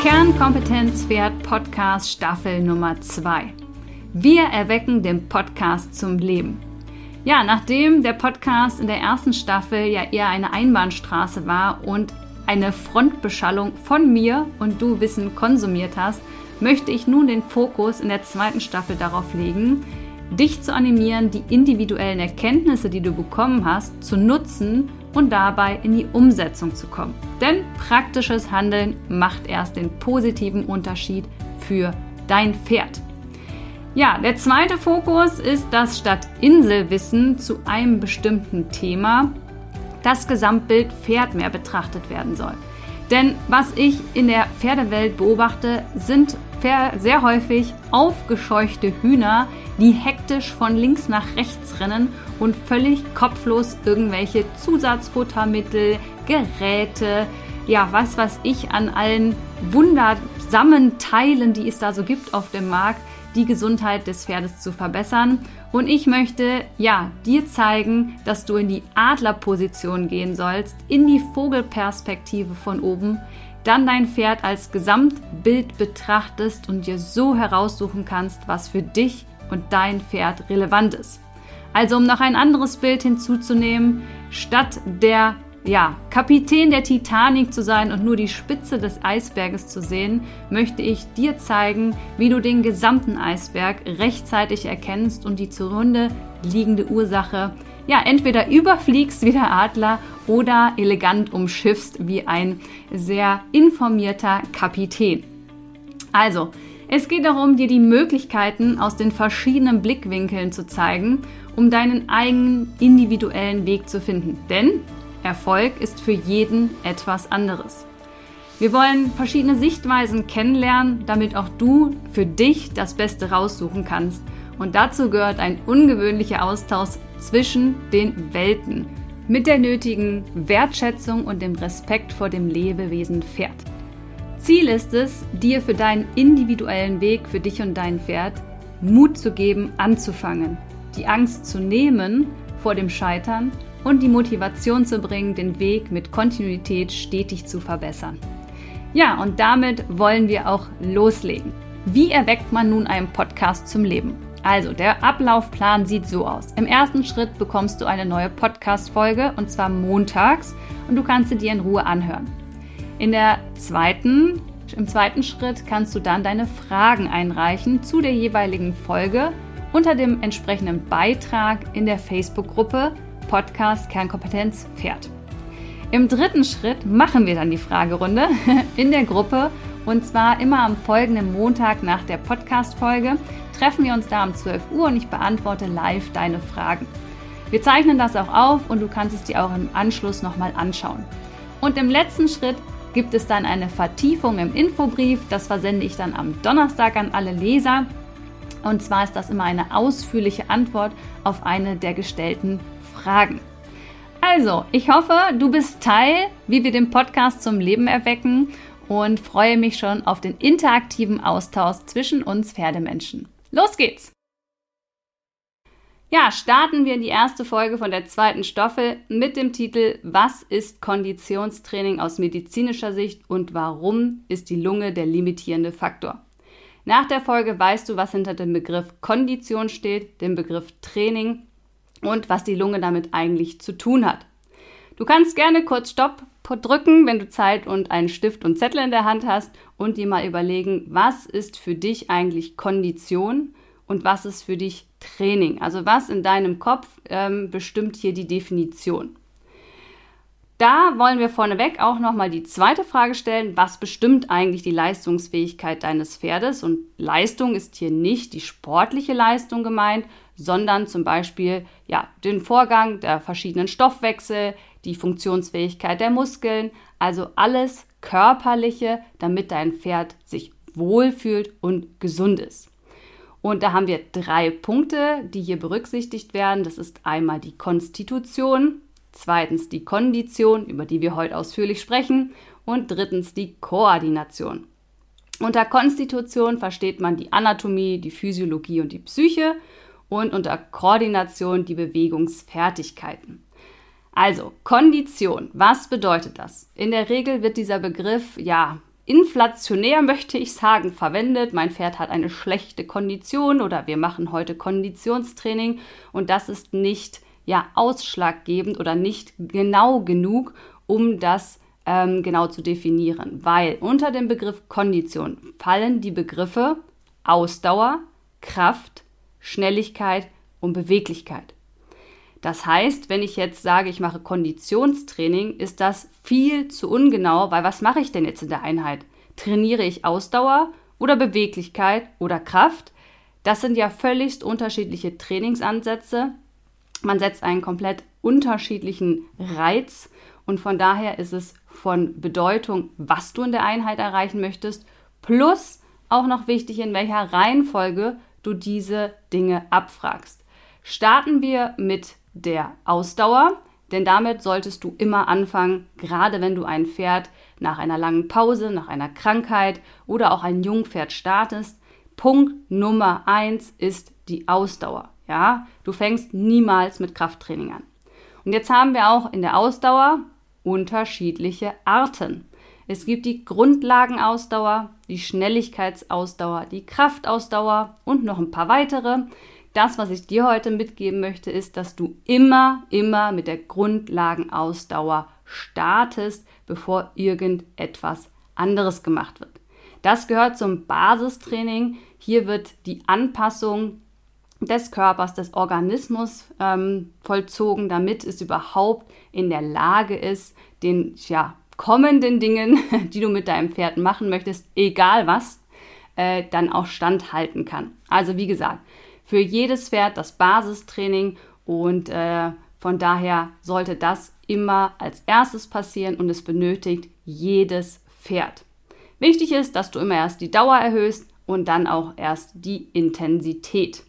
Kernkompetenz Pferd Podcast Staffel Nummer 2. Wir erwecken den Podcast zum Leben. Ja, nachdem der Podcast in der ersten Staffel ja eher eine Einbahnstraße war und eine Frontbeschallung von mir und du Wissen konsumiert hast, möchte ich nun den Fokus in der zweiten Staffel darauf legen, dich zu animieren, die individuellen Erkenntnisse, die du bekommen hast, zu nutzen und dabei in die Umsetzung zu kommen. Denn praktisches Handeln macht erst den positiven Unterschied für dein Pferd. Ja, der zweite Fokus ist, dass statt Inselwissen zu einem bestimmten Thema das Gesamtbild Pferd mehr betrachtet werden soll. Denn was ich in der Pferdewelt beobachte, sind sehr häufig aufgescheuchte Hühner, die hektisch von links nach rechts rennen und völlig kopflos irgendwelche Zusatzfuttermittel, Geräte, ja, was weiß ich, an allen wundersamen Teilen, die es da so gibt auf dem Markt, die Gesundheit des Pferdes zu verbessern. Und ich möchte, ja, dir zeigen, dass du in die Adlerposition gehen sollst, in die Vogelperspektive von oben, dann dein Pferd als Gesamtbild betrachtest und dir so heraussuchen kannst, was für dich und dein Pferd relevant ist. Also um noch ein anderes Bild hinzuzunehmen, statt der ja, Kapitän der Titanic zu sein und nur die Spitze des Eisberges zu sehen, möchte ich dir zeigen, wie du den gesamten Eisberg rechtzeitig erkennst und die zugrunde liegende Ursache ja entweder überfliegst wie der Adler oder elegant umschiffst wie ein sehr informierter Kapitän. Also, es geht darum, dir die Möglichkeiten aus den verschiedenen Blickwinkeln zu zeigen, um deinen eigenen individuellen Weg zu finden. Denn Erfolg ist für jeden etwas anderes. Wir wollen verschiedene Sichtweisen kennenlernen, damit auch du für dich das Beste raussuchen kannst. Und dazu gehört ein ungewöhnlicher Austausch zwischen den Welten mit der nötigen Wertschätzung und dem Respekt vor dem Lebewesen Pferd. Ziel ist es, dir für deinen individuellen Weg für dich und dein Pferd Mut zu geben, anzufangen, die Angst zu nehmen vor dem Scheitern und die Motivation zu bringen, den Weg mit Kontinuität stetig zu verbessern. Ja, und damit wollen wir auch loslegen. Wie erweckt man nun einen Podcast zum Leben? Also, der Ablaufplan sieht so aus. Im ersten Schritt bekommst du eine neue Podcast-Folge und zwar montags und du kannst sie dir in Ruhe anhören. In der zweiten, Im zweiten Schritt kannst du dann deine Fragen einreichen zu der jeweiligen Folge unter dem entsprechenden Beitrag in der Facebook-Gruppe Podcast Kernkompetenz Pferd. Im dritten Schritt machen wir dann die Fragerunde in der Gruppe und zwar immer am folgenden Montag nach der Podcast-Folge treffen wir uns da um 12 Uhr und ich beantworte live deine Fragen. Wir zeichnen das auch auf und du kannst es dir auch im Anschluss nochmal anschauen. Und im letzten Schritt gibt es dann eine Vertiefung im Infobrief. Das versende ich dann am Donnerstag an alle Leser. Und zwar ist das immer eine ausführliche Antwort auf eine der gestellten Fragen. Also, ich hoffe, du bist Teil, wie wir den Podcast zum Leben erwecken und freue mich schon auf den interaktiven Austausch zwischen uns Pferdemenschen. Los geht's! Ja, starten wir in die erste Folge von der zweiten Staffel mit dem Titel Was ist Konditionstraining aus medizinischer Sicht und warum ist die Lunge der limitierende Faktor? Nach der Folge weißt du, was hinter dem Begriff Kondition steht, dem Begriff Training und was die Lunge damit eigentlich zu tun hat. Du kannst gerne kurz Stopp drücken, wenn du Zeit und einen Stift und Zettel in der Hand hast und dir mal überlegen, was ist für dich eigentlich Kondition und was ist für dich Training. Also was in deinem Kopf ähm, bestimmt hier die Definition. Da wollen wir vorneweg auch nochmal die zweite Frage stellen, was bestimmt eigentlich die Leistungsfähigkeit deines Pferdes? Und Leistung ist hier nicht die sportliche Leistung gemeint, sondern zum Beispiel ja, den Vorgang der verschiedenen Stoffwechsel, die Funktionsfähigkeit der Muskeln, also alles Körperliche, damit dein Pferd sich wohlfühlt und gesund ist. Und da haben wir drei Punkte, die hier berücksichtigt werden. Das ist einmal die Konstitution, zweitens die Kondition, über die wir heute ausführlich sprechen, und drittens die Koordination. Unter Konstitution versteht man die Anatomie, die Physiologie und die Psyche und unter Koordination die Bewegungsfertigkeiten. Also Kondition, was bedeutet das? In der Regel wird dieser Begriff ja inflationär, möchte ich sagen, verwendet. Mein Pferd hat eine schlechte Kondition oder wir machen heute Konditionstraining und das ist nicht ja ausschlaggebend oder nicht genau genug, um das ähm, genau zu definieren, weil unter dem Begriff Kondition fallen die Begriffe Ausdauer, Kraft, Schnelligkeit und Beweglichkeit. Das heißt, wenn ich jetzt sage, ich mache Konditionstraining, ist das viel zu ungenau, weil was mache ich denn jetzt in der Einheit? Trainiere ich Ausdauer oder Beweglichkeit oder Kraft? Das sind ja völlig unterschiedliche Trainingsansätze. Man setzt einen komplett unterschiedlichen Reiz und von daher ist es von Bedeutung, was du in der Einheit erreichen möchtest, plus auch noch wichtig, in welcher Reihenfolge du diese Dinge abfragst. Starten wir mit der Ausdauer, denn damit solltest du immer anfangen, gerade wenn du ein Pferd nach einer langen Pause, nach einer Krankheit oder auch ein Jungpferd startest. Punkt Nummer eins ist die Ausdauer. Ja, du fängst niemals mit Krafttraining an. Und jetzt haben wir auch in der Ausdauer unterschiedliche Arten. Es gibt die Grundlagenausdauer, die Schnelligkeitsausdauer, die Kraftausdauer und noch ein paar weitere das, was ich dir heute mitgeben möchte, ist, dass du immer, immer mit der Grundlagenausdauer startest, bevor irgendetwas anderes gemacht wird. Das gehört zum Basistraining. Hier wird die Anpassung des Körpers, des Organismus ähm, vollzogen, damit es überhaupt in der Lage ist, den ja, kommenden Dingen, die du mit deinem Pferd machen möchtest, egal was, äh, dann auch standhalten kann. Also wie gesagt, für jedes Pferd das Basistraining und äh, von daher sollte das immer als erstes passieren und es benötigt jedes Pferd. Wichtig ist, dass du immer erst die Dauer erhöhst und dann auch erst die Intensität.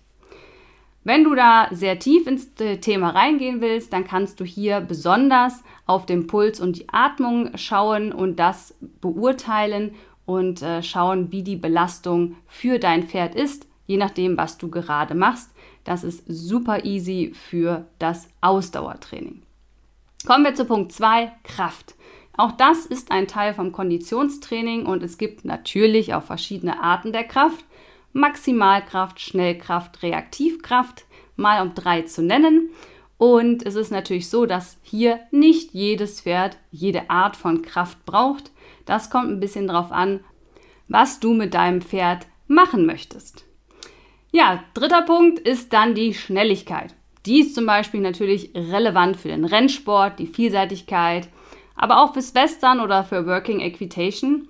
Wenn du da sehr tief ins Thema reingehen willst, dann kannst du hier besonders auf den Puls und die Atmung schauen und das beurteilen und äh, schauen, wie die Belastung für dein Pferd ist je nachdem, was du gerade machst. Das ist super easy für das Ausdauertraining. Kommen wir zu Punkt 2, Kraft. Auch das ist ein Teil vom Konditionstraining und es gibt natürlich auch verschiedene Arten der Kraft. Maximalkraft, Schnellkraft, Reaktivkraft, mal um drei zu nennen. Und es ist natürlich so, dass hier nicht jedes Pferd jede Art von Kraft braucht. Das kommt ein bisschen darauf an, was du mit deinem Pferd machen möchtest. Ja, dritter Punkt ist dann die Schnelligkeit. Die ist zum Beispiel natürlich relevant für den Rennsport, die Vielseitigkeit, aber auch fürs Western oder für Working Equitation.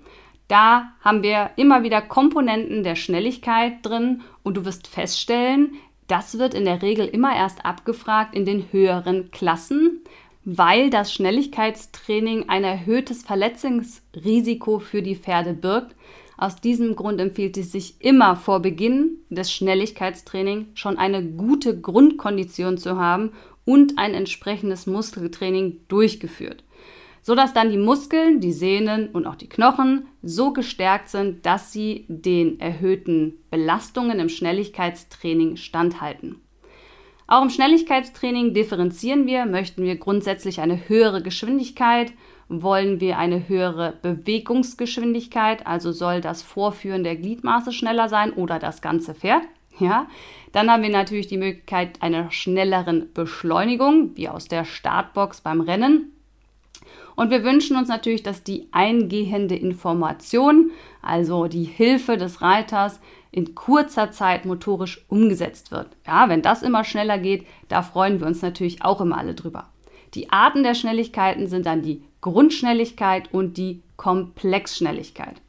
Da haben wir immer wieder Komponenten der Schnelligkeit drin und du wirst feststellen, das wird in der Regel immer erst abgefragt in den höheren Klassen, weil das Schnelligkeitstraining ein erhöhtes Verletzungsrisiko für die Pferde birgt, aus diesem Grund empfiehlt es sich immer vor Beginn des Schnelligkeitstrainings schon eine gute Grundkondition zu haben und ein entsprechendes Muskeltraining durchgeführt, sodass dann die Muskeln, die Sehnen und auch die Knochen so gestärkt sind, dass sie den erhöhten Belastungen im Schnelligkeitstraining standhalten. Auch im Schnelligkeitstraining differenzieren wir, möchten wir grundsätzlich eine höhere Geschwindigkeit wollen wir eine höhere Bewegungsgeschwindigkeit, also soll das Vorführen der Gliedmaße schneller sein oder das ganze Pferd. Ja, dann haben wir natürlich die Möglichkeit einer schnelleren Beschleunigung, wie aus der Startbox beim Rennen. Und wir wünschen uns natürlich, dass die eingehende Information, also die Hilfe des Reiters, in kurzer Zeit motorisch umgesetzt wird. Ja, wenn das immer schneller geht, da freuen wir uns natürlich auch immer alle drüber. Die Arten der Schnelligkeiten sind dann die Grundschnelligkeit und die Komplexschnelligkeit.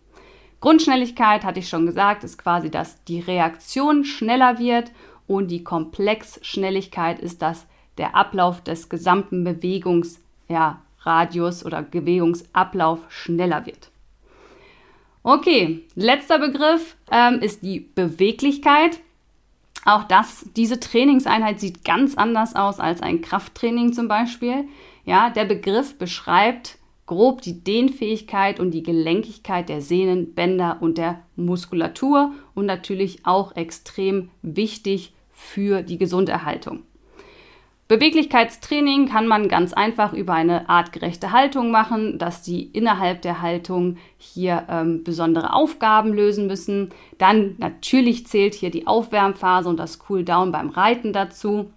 Grundschnelligkeit, hatte ich schon gesagt, ist quasi, dass die Reaktion schneller wird und die Komplexschnelligkeit ist, dass der Ablauf des gesamten Bewegungsradius ja, oder Bewegungsablauf schneller wird. Okay, letzter Begriff ähm, ist die Beweglichkeit. Auch das, diese Trainingseinheit sieht ganz anders aus als ein Krafttraining zum Beispiel. Ja, der Begriff beschreibt grob die Dehnfähigkeit und die Gelenkigkeit der Sehnen, Bänder und der Muskulatur und natürlich auch extrem wichtig für die Gesunderhaltung. Beweglichkeitstraining kann man ganz einfach über eine artgerechte Haltung machen, dass die innerhalb der Haltung hier ähm, besondere Aufgaben lösen müssen. Dann natürlich zählt hier die Aufwärmphase und das Cooldown beim Reiten dazu.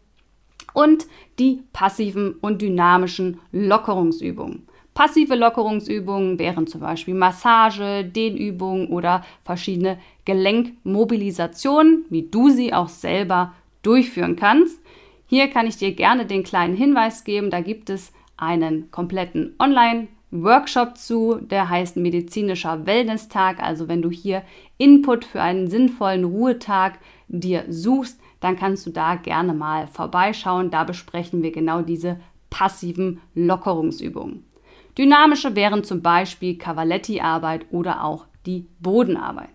Und die passiven und dynamischen Lockerungsübungen. Passive Lockerungsübungen wären zum Beispiel Massage, Dehnübungen oder verschiedene Gelenkmobilisationen, wie du sie auch selber durchführen kannst. Hier kann ich dir gerne den kleinen Hinweis geben, da gibt es einen kompletten Online-Workshop zu, der heißt medizinischer Wellness-Tag. Also wenn du hier Input für einen sinnvollen Ruhetag dir suchst, dann kannst du da gerne mal vorbeischauen. Da besprechen wir genau diese passiven Lockerungsübungen. Dynamische wären zum Beispiel Cavaletti-Arbeit oder auch die Bodenarbeit.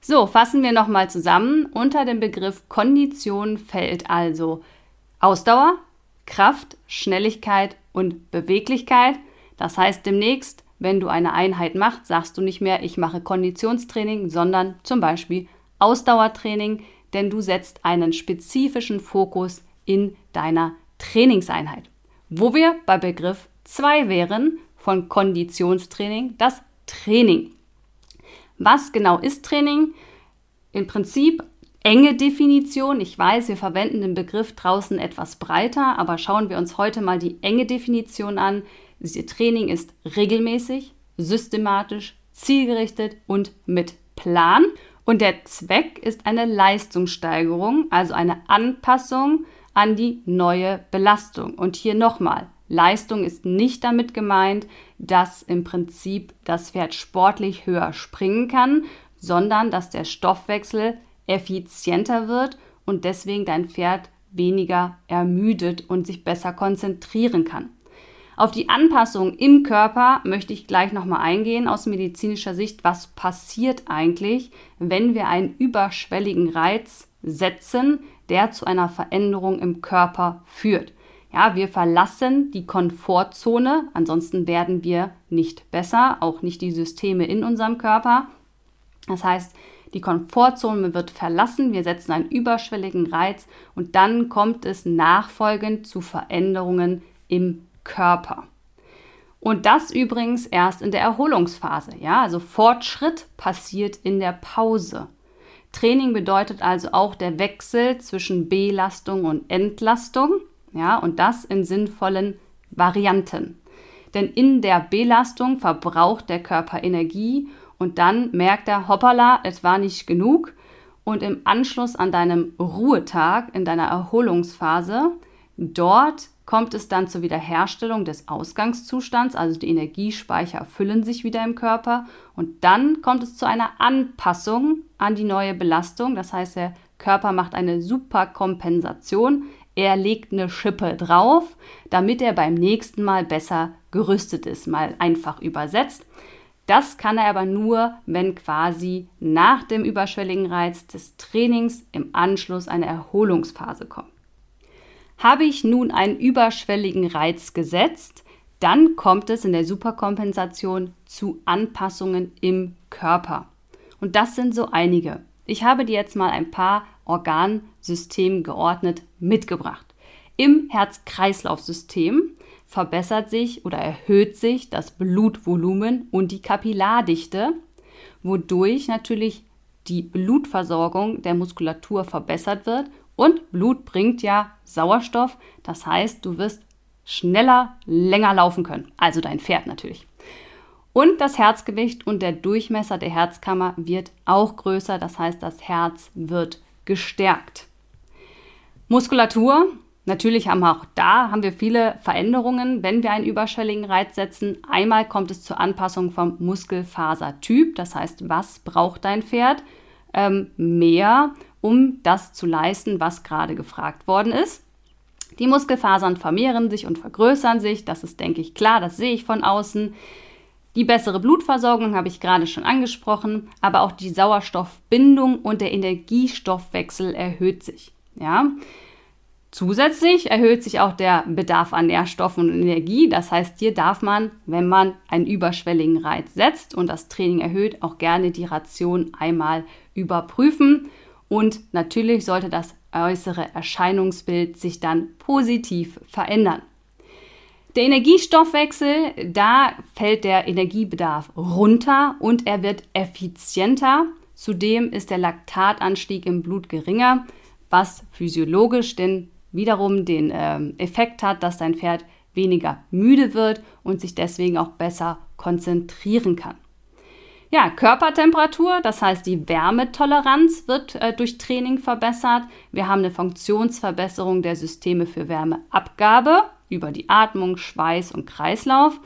So, fassen wir nochmal zusammen. Unter dem Begriff Kondition fällt also Ausdauer, Kraft, Schnelligkeit und Beweglichkeit. Das heißt demnächst, wenn du eine Einheit machst, sagst du nicht mehr, ich mache Konditionstraining, sondern zum Beispiel Ausdauertraining, denn du setzt einen spezifischen Fokus in deiner Trainingseinheit. Wo wir bei Begriff 2 wären von Konditionstraining, das Training. Was genau ist Training? Im Prinzip enge Definition. Ich weiß, wir verwenden den Begriff draußen etwas breiter, aber schauen wir uns heute mal die enge Definition an. Training ist regelmäßig, systematisch, zielgerichtet und mit Plan. Und der Zweck ist eine Leistungssteigerung, also eine Anpassung an die neue Belastung. Und hier nochmal, Leistung ist nicht damit gemeint, dass im Prinzip das Pferd sportlich höher springen kann, sondern dass der Stoffwechsel effizienter wird und deswegen dein Pferd weniger ermüdet und sich besser konzentrieren kann. Auf die Anpassung im Körper möchte ich gleich nochmal eingehen aus medizinischer Sicht. Was passiert eigentlich, wenn wir einen überschwelligen Reiz setzen, der zu einer Veränderung im Körper führt? Ja, wir verlassen die Komfortzone, ansonsten werden wir nicht besser, auch nicht die Systeme in unserem Körper. Das heißt, die Komfortzone wird verlassen, wir setzen einen überschwelligen Reiz und dann kommt es nachfolgend zu Veränderungen im Körper. Und das übrigens erst in der Erholungsphase. Ja, also Fortschritt passiert in der Pause. Training bedeutet also auch der Wechsel zwischen Belastung und Entlastung. Ja, und das in sinnvollen Varianten. Denn in der Belastung verbraucht der Körper Energie und dann merkt er, hoppala, es war nicht genug. Und im Anschluss an deinem Ruhetag, in deiner Erholungsphase, dort kommt es dann zur Wiederherstellung des Ausgangszustands, also die Energiespeicher füllen sich wieder im Körper und dann kommt es zu einer Anpassung an die neue Belastung. Das heißt, der Körper macht eine Superkompensation. Er legt eine Schippe drauf, damit er beim nächsten Mal besser gerüstet ist, mal einfach übersetzt. Das kann er aber nur, wenn quasi nach dem überschwelligen Reiz des Trainings im Anschluss eine Erholungsphase kommt. Habe ich nun einen überschwelligen Reiz gesetzt, dann kommt es in der Superkompensation zu Anpassungen im Körper. Und das sind so einige. Ich habe dir jetzt mal ein paar Organsystem geordnet mitgebracht. Im Herz-Kreislauf-System verbessert sich oder erhöht sich das Blutvolumen und die Kapillardichte, wodurch natürlich die Blutversorgung der Muskulatur verbessert wird und Blut bringt ja Sauerstoff, das heißt, du wirst schneller, länger laufen können, also dein Pferd natürlich. Und das Herzgewicht und der Durchmesser der Herzkammer wird auch größer, das heißt, das Herz wird gestärkt. Muskulatur Natürlich haben wir auch da haben wir viele Veränderungen, wenn wir einen überschwelligen Reiz setzen. Einmal kommt es zur Anpassung vom Muskelfasertyp, das heißt, was braucht dein Pferd ähm, mehr, um das zu leisten, was gerade gefragt worden ist. Die Muskelfasern vermehren sich und vergrößern sich, das ist, denke ich, klar, das sehe ich von außen. Die bessere Blutversorgung habe ich gerade schon angesprochen, aber auch die Sauerstoffbindung und der Energiestoffwechsel erhöht sich. Ja, Zusätzlich erhöht sich auch der Bedarf an Nährstoffen und Energie. Das heißt, hier darf man, wenn man einen überschwelligen Reiz setzt und das Training erhöht, auch gerne die Ration einmal überprüfen. Und natürlich sollte das äußere Erscheinungsbild sich dann positiv verändern. Der Energiestoffwechsel, da fällt der Energiebedarf runter und er wird effizienter. Zudem ist der Laktatanstieg im Blut geringer, was physiologisch denn wiederum den äh, Effekt hat, dass dein Pferd weniger müde wird und sich deswegen auch besser konzentrieren kann. Ja, Körpertemperatur, das heißt die Wärmetoleranz wird äh, durch Training verbessert. Wir haben eine Funktionsverbesserung der Systeme für Wärmeabgabe über die Atmung, Schweiß und Kreislauf.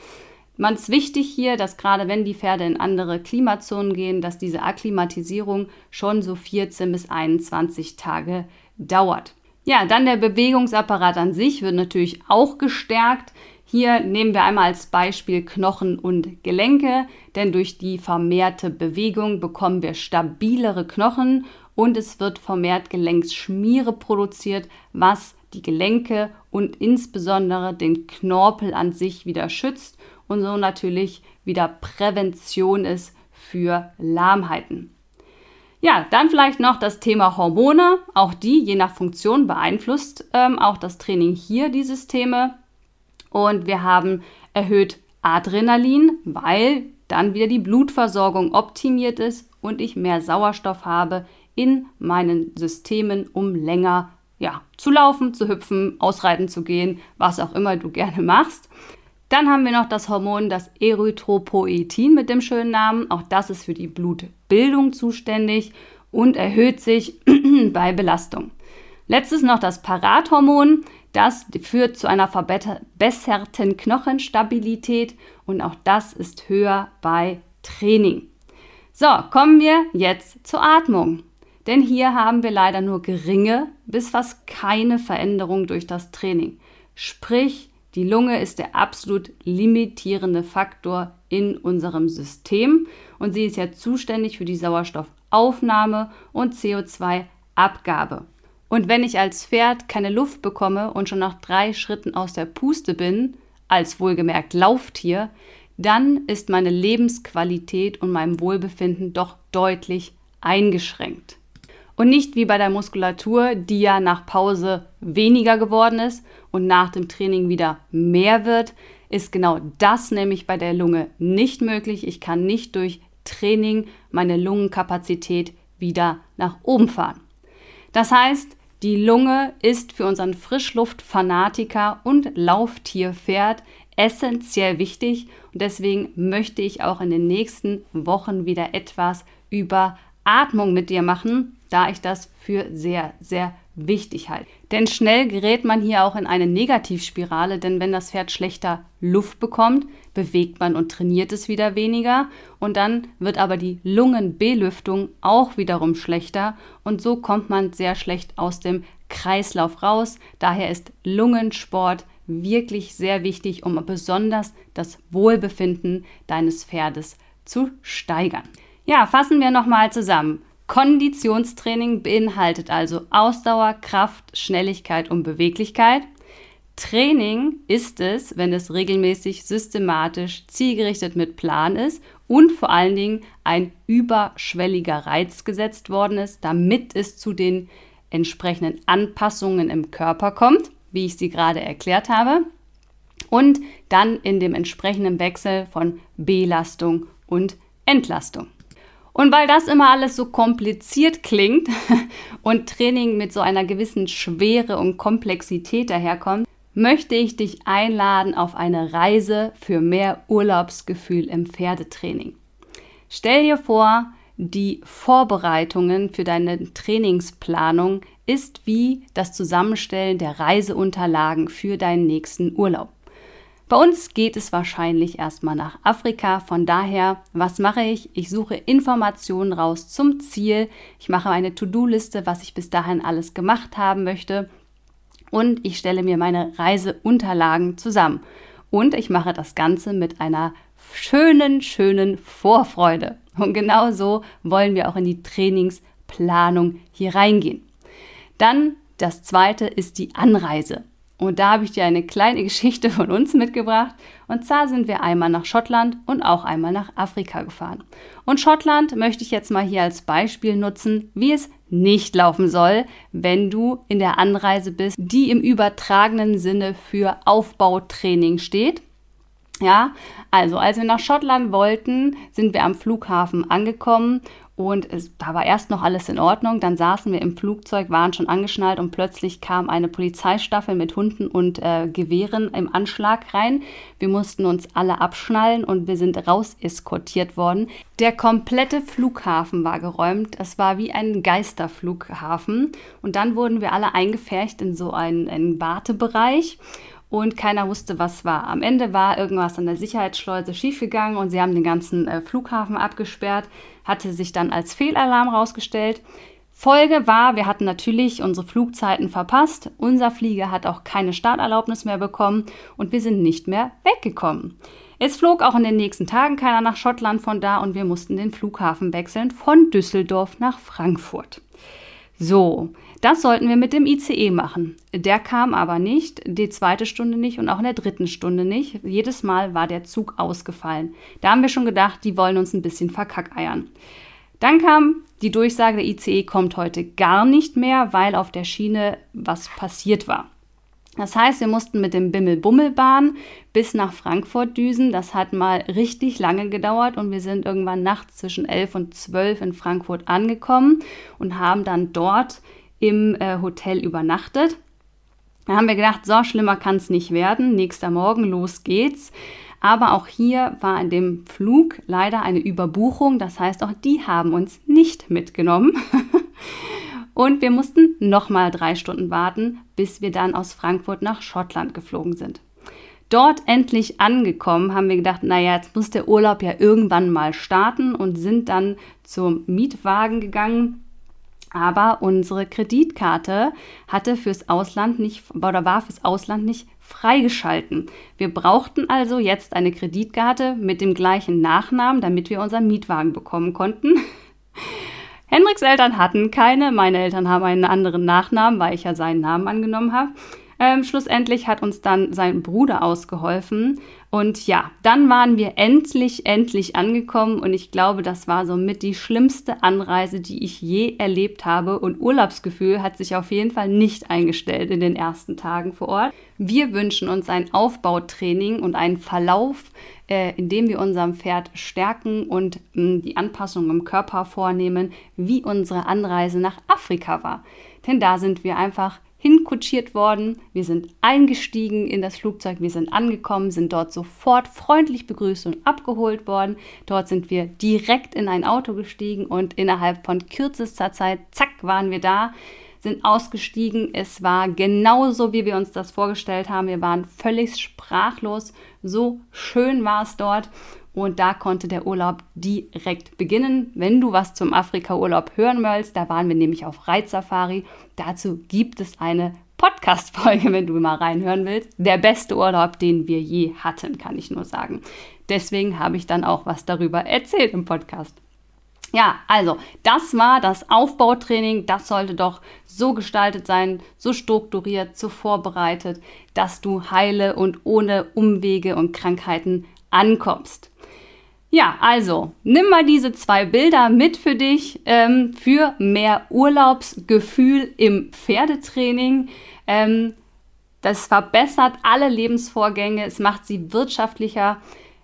Man ist wichtig hier, dass gerade wenn die Pferde in andere Klimazonen gehen, dass diese Akklimatisierung schon so 14 bis 21 Tage dauert. Ja, dann der Bewegungsapparat an sich wird natürlich auch gestärkt. Hier nehmen wir einmal als Beispiel Knochen und Gelenke, denn durch die vermehrte Bewegung bekommen wir stabilere Knochen und es wird vermehrt Gelenksschmiere produziert, was die Gelenke und insbesondere den Knorpel an sich wieder schützt und so natürlich wieder Prävention ist für Lahmheiten. Ja, dann vielleicht noch das Thema Hormone. Auch die, je nach Funktion, beeinflusst ähm, auch das Training hier die Systeme. Und wir haben erhöht Adrenalin, weil dann wieder die Blutversorgung optimiert ist und ich mehr Sauerstoff habe in meinen Systemen, um länger ja, zu laufen, zu hüpfen, ausreiten zu gehen, was auch immer du gerne machst. Dann haben wir noch das Hormon, das Erythropoetin mit dem schönen Namen. Auch das ist für die Blutbildung zuständig und erhöht sich bei Belastung. Letztes noch das Parathormon. Das führt zu einer verbesserten Knochenstabilität und auch das ist höher bei Training. So, kommen wir jetzt zur Atmung. Denn hier haben wir leider nur geringe bis fast keine Veränderung durch das Training. Sprich, die Lunge ist der absolut limitierende Faktor in unserem System und sie ist ja zuständig für die Sauerstoffaufnahme und CO2-Abgabe. Und wenn ich als Pferd keine Luft bekomme und schon nach drei Schritten aus der Puste bin, als wohlgemerkt Lauftier, dann ist meine Lebensqualität und mein Wohlbefinden doch deutlich eingeschränkt. Und nicht wie bei der Muskulatur, die ja nach Pause weniger geworden ist und nach dem Training wieder mehr wird, ist genau das nämlich bei der Lunge nicht möglich. Ich kann nicht durch Training meine Lungenkapazität wieder nach oben fahren. Das heißt, die Lunge ist für unseren Frischluftfanatiker und Lauftierpferd essentiell wichtig und deswegen möchte ich auch in den nächsten Wochen wieder etwas über Atmung mit dir machen, da ich das für sehr, sehr wichtig halte. Denn schnell gerät man hier auch in eine Negativspirale, denn wenn das Pferd schlechter Luft bekommt, bewegt man und trainiert es wieder weniger und dann wird aber die Lungenbelüftung auch wiederum schlechter und so kommt man sehr schlecht aus dem Kreislauf raus. Daher ist Lungensport wirklich sehr wichtig, um besonders das Wohlbefinden deines Pferdes zu steigern. Ja, fassen wir nochmal zusammen. Konditionstraining beinhaltet also Ausdauer, Kraft, Schnelligkeit und Beweglichkeit. Training ist es, wenn es regelmäßig, systematisch, zielgerichtet mit Plan ist und vor allen Dingen ein überschwelliger Reiz gesetzt worden ist, damit es zu den entsprechenden Anpassungen im Körper kommt, wie ich sie gerade erklärt habe, und dann in dem entsprechenden Wechsel von Belastung und Entlastung. Und weil das immer alles so kompliziert klingt und Training mit so einer gewissen Schwere und Komplexität daherkommt, möchte ich dich einladen auf eine Reise für mehr Urlaubsgefühl im Pferdetraining. Stell dir vor, die Vorbereitungen für deine Trainingsplanung ist wie das Zusammenstellen der Reiseunterlagen für deinen nächsten Urlaub. Bei uns geht es wahrscheinlich erstmal nach Afrika. Von daher, was mache ich? Ich suche Informationen raus zum Ziel. Ich mache eine To-Do-Liste, was ich bis dahin alles gemacht haben möchte. Und ich stelle mir meine Reiseunterlagen zusammen. Und ich mache das Ganze mit einer schönen, schönen Vorfreude. Und genau so wollen wir auch in die Trainingsplanung hier reingehen. Dann das zweite ist die Anreise. Und da habe ich dir eine kleine Geschichte von uns mitgebracht. Und zwar sind wir einmal nach Schottland und auch einmal nach Afrika gefahren. Und Schottland möchte ich jetzt mal hier als Beispiel nutzen, wie es nicht laufen soll, wenn du in der Anreise bist, die im übertragenen Sinne für Aufbautraining steht. Ja, also als wir nach Schottland wollten, sind wir am Flughafen angekommen und es, da war erst noch alles in Ordnung. Dann saßen wir im Flugzeug, waren schon angeschnallt und plötzlich kam eine Polizeistaffel mit Hunden und äh, Gewehren im Anschlag rein. Wir mussten uns alle abschnallen und wir sind raus eskortiert worden. Der komplette Flughafen war geräumt. Es war wie ein Geisterflughafen. Und dann wurden wir alle eingefärcht in so einen, einen Wartebereich und keiner wusste, was war. Am Ende war irgendwas an der Sicherheitsschleuse schiefgegangen und sie haben den ganzen äh, Flughafen abgesperrt, hatte sich dann als Fehlalarm rausgestellt. Folge war, wir hatten natürlich unsere Flugzeiten verpasst, unser Flieger hat auch keine Starterlaubnis mehr bekommen und wir sind nicht mehr weggekommen. Es flog auch in den nächsten Tagen keiner nach Schottland von da und wir mussten den Flughafen wechseln von Düsseldorf nach Frankfurt. So, das sollten wir mit dem ICE machen. Der kam aber nicht, die zweite Stunde nicht und auch in der dritten Stunde nicht. Jedes Mal war der Zug ausgefallen. Da haben wir schon gedacht, die wollen uns ein bisschen verkackeiern. Dann kam die Durchsage, der ICE kommt heute gar nicht mehr, weil auf der Schiene was passiert war. Das heißt, wir mussten mit dem Bimmel-Bummelbahn bis nach Frankfurt düsen. Das hat mal richtig lange gedauert und wir sind irgendwann nachts zwischen 11 und 12 in Frankfurt angekommen und haben dann dort im äh, Hotel übernachtet. Da haben wir gedacht, so schlimmer kann es nicht werden. Nächster Morgen, los geht's. Aber auch hier war in dem Flug leider eine Überbuchung. Das heißt, auch die haben uns nicht mitgenommen. Und wir mussten nochmal drei Stunden warten, bis wir dann aus Frankfurt nach Schottland geflogen sind. Dort endlich angekommen, haben wir gedacht, naja, jetzt muss der Urlaub ja irgendwann mal starten und sind dann zum Mietwagen gegangen. Aber unsere Kreditkarte hatte fürs Ausland nicht oder war fürs Ausland nicht freigeschalten. Wir brauchten also jetzt eine Kreditkarte mit dem gleichen Nachnamen, damit wir unseren Mietwagen bekommen konnten. Hendriks Eltern hatten keine, meine Eltern haben einen anderen Nachnamen, weil ich ja seinen Namen angenommen habe. Ähm, schlussendlich hat uns dann sein Bruder ausgeholfen. Und ja, dann waren wir endlich, endlich angekommen. Und ich glaube, das war somit die schlimmste Anreise, die ich je erlebt habe. Und Urlaubsgefühl hat sich auf jeden Fall nicht eingestellt in den ersten Tagen vor Ort. Wir wünschen uns ein Aufbautraining und einen Verlauf, äh, indem wir unserem Pferd stärken und mh, mm, die Anpassung im Körper vornehmen, wie unsere Anreise nach Afrika war. Denn da sind wir einfach hinkutschiert worden. Wir sind eingestiegen in das Flugzeug, wir sind angekommen, sind dort sofort freundlich begrüßt und abgeholt worden. Dort sind wir direkt in ein Auto gestiegen und innerhalb von kürzester Zeit, zack, waren wir da, sind ausgestiegen. Es war genauso, wie wir uns das vorgestellt haben. Wir waren völlig sprachlos. So schön war es dort. Und da konnte der Urlaub direkt beginnen. Wenn du was zum Afrika-Urlaub hören willst, da waren wir nämlich auf Reitsafari. Dazu gibt es eine Podcast-Folge, wenn du mal reinhören willst. Der beste Urlaub, den wir je hatten, kann ich nur sagen. Deswegen habe ich dann auch was darüber erzählt im Podcast. Ja, also das war das Aufbautraining. Das sollte doch so gestaltet sein, so strukturiert, so vorbereitet, dass du heile und ohne Umwege und Krankheiten ankommst. Ja, also nimm mal diese zwei Bilder mit für dich ähm, für mehr Urlaubsgefühl im Pferdetraining. Ähm, das verbessert alle Lebensvorgänge, es macht sie wirtschaftlicher,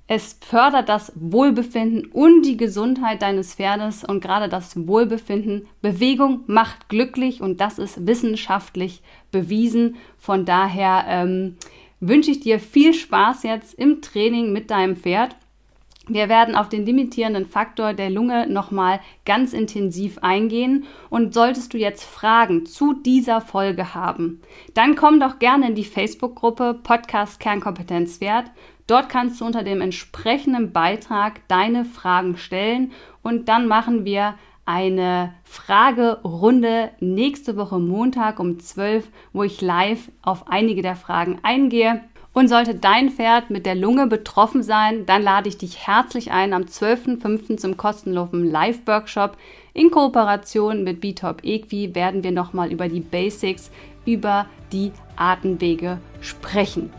es fördert das Wohlbefinden und die Gesundheit deines Pferdes und gerade das Wohlbefinden. Bewegung macht glücklich und das ist wissenschaftlich bewiesen. Von daher ähm, wünsche ich dir viel Spaß jetzt im Training mit deinem Pferd. Wir werden auf den limitierenden Faktor der Lunge nochmal ganz intensiv eingehen und solltest du jetzt Fragen zu dieser Folge haben, dann komm doch gerne in die Facebook-Gruppe Podcast Kernkompetenz Wert. Dort kannst du unter dem entsprechenden Beitrag deine Fragen stellen und dann machen wir eine Fragerunde nächste Woche Montag um 12, wo ich live auf einige der Fragen eingehe. Und sollte dein Pferd mit der Lunge betroffen sein, dann lade ich dich herzlich ein am 12.05. zum kostenlosen Live-Workshop. In Kooperation mit BTOP Equi werden wir nochmal über die Basics, über die Atemwege sprechen.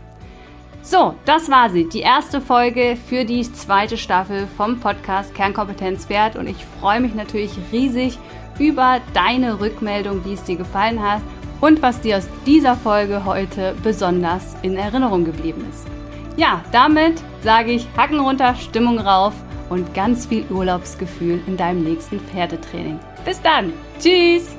So, das war sie, die erste Folge für die zweite Staffel vom Podcast Kernkompetenz wert und ich freue mich natürlich riesig über deine Rückmeldung, wie es dir gefallen hat und was dir aus dieser Folge heute besonders in Erinnerung geblieben ist. Ja, damit sage ich Hacken runter, Stimmung rauf und ganz viel Urlaubsgefühl in deinem nächsten Pferdetraining. Bis dann. Tschüss.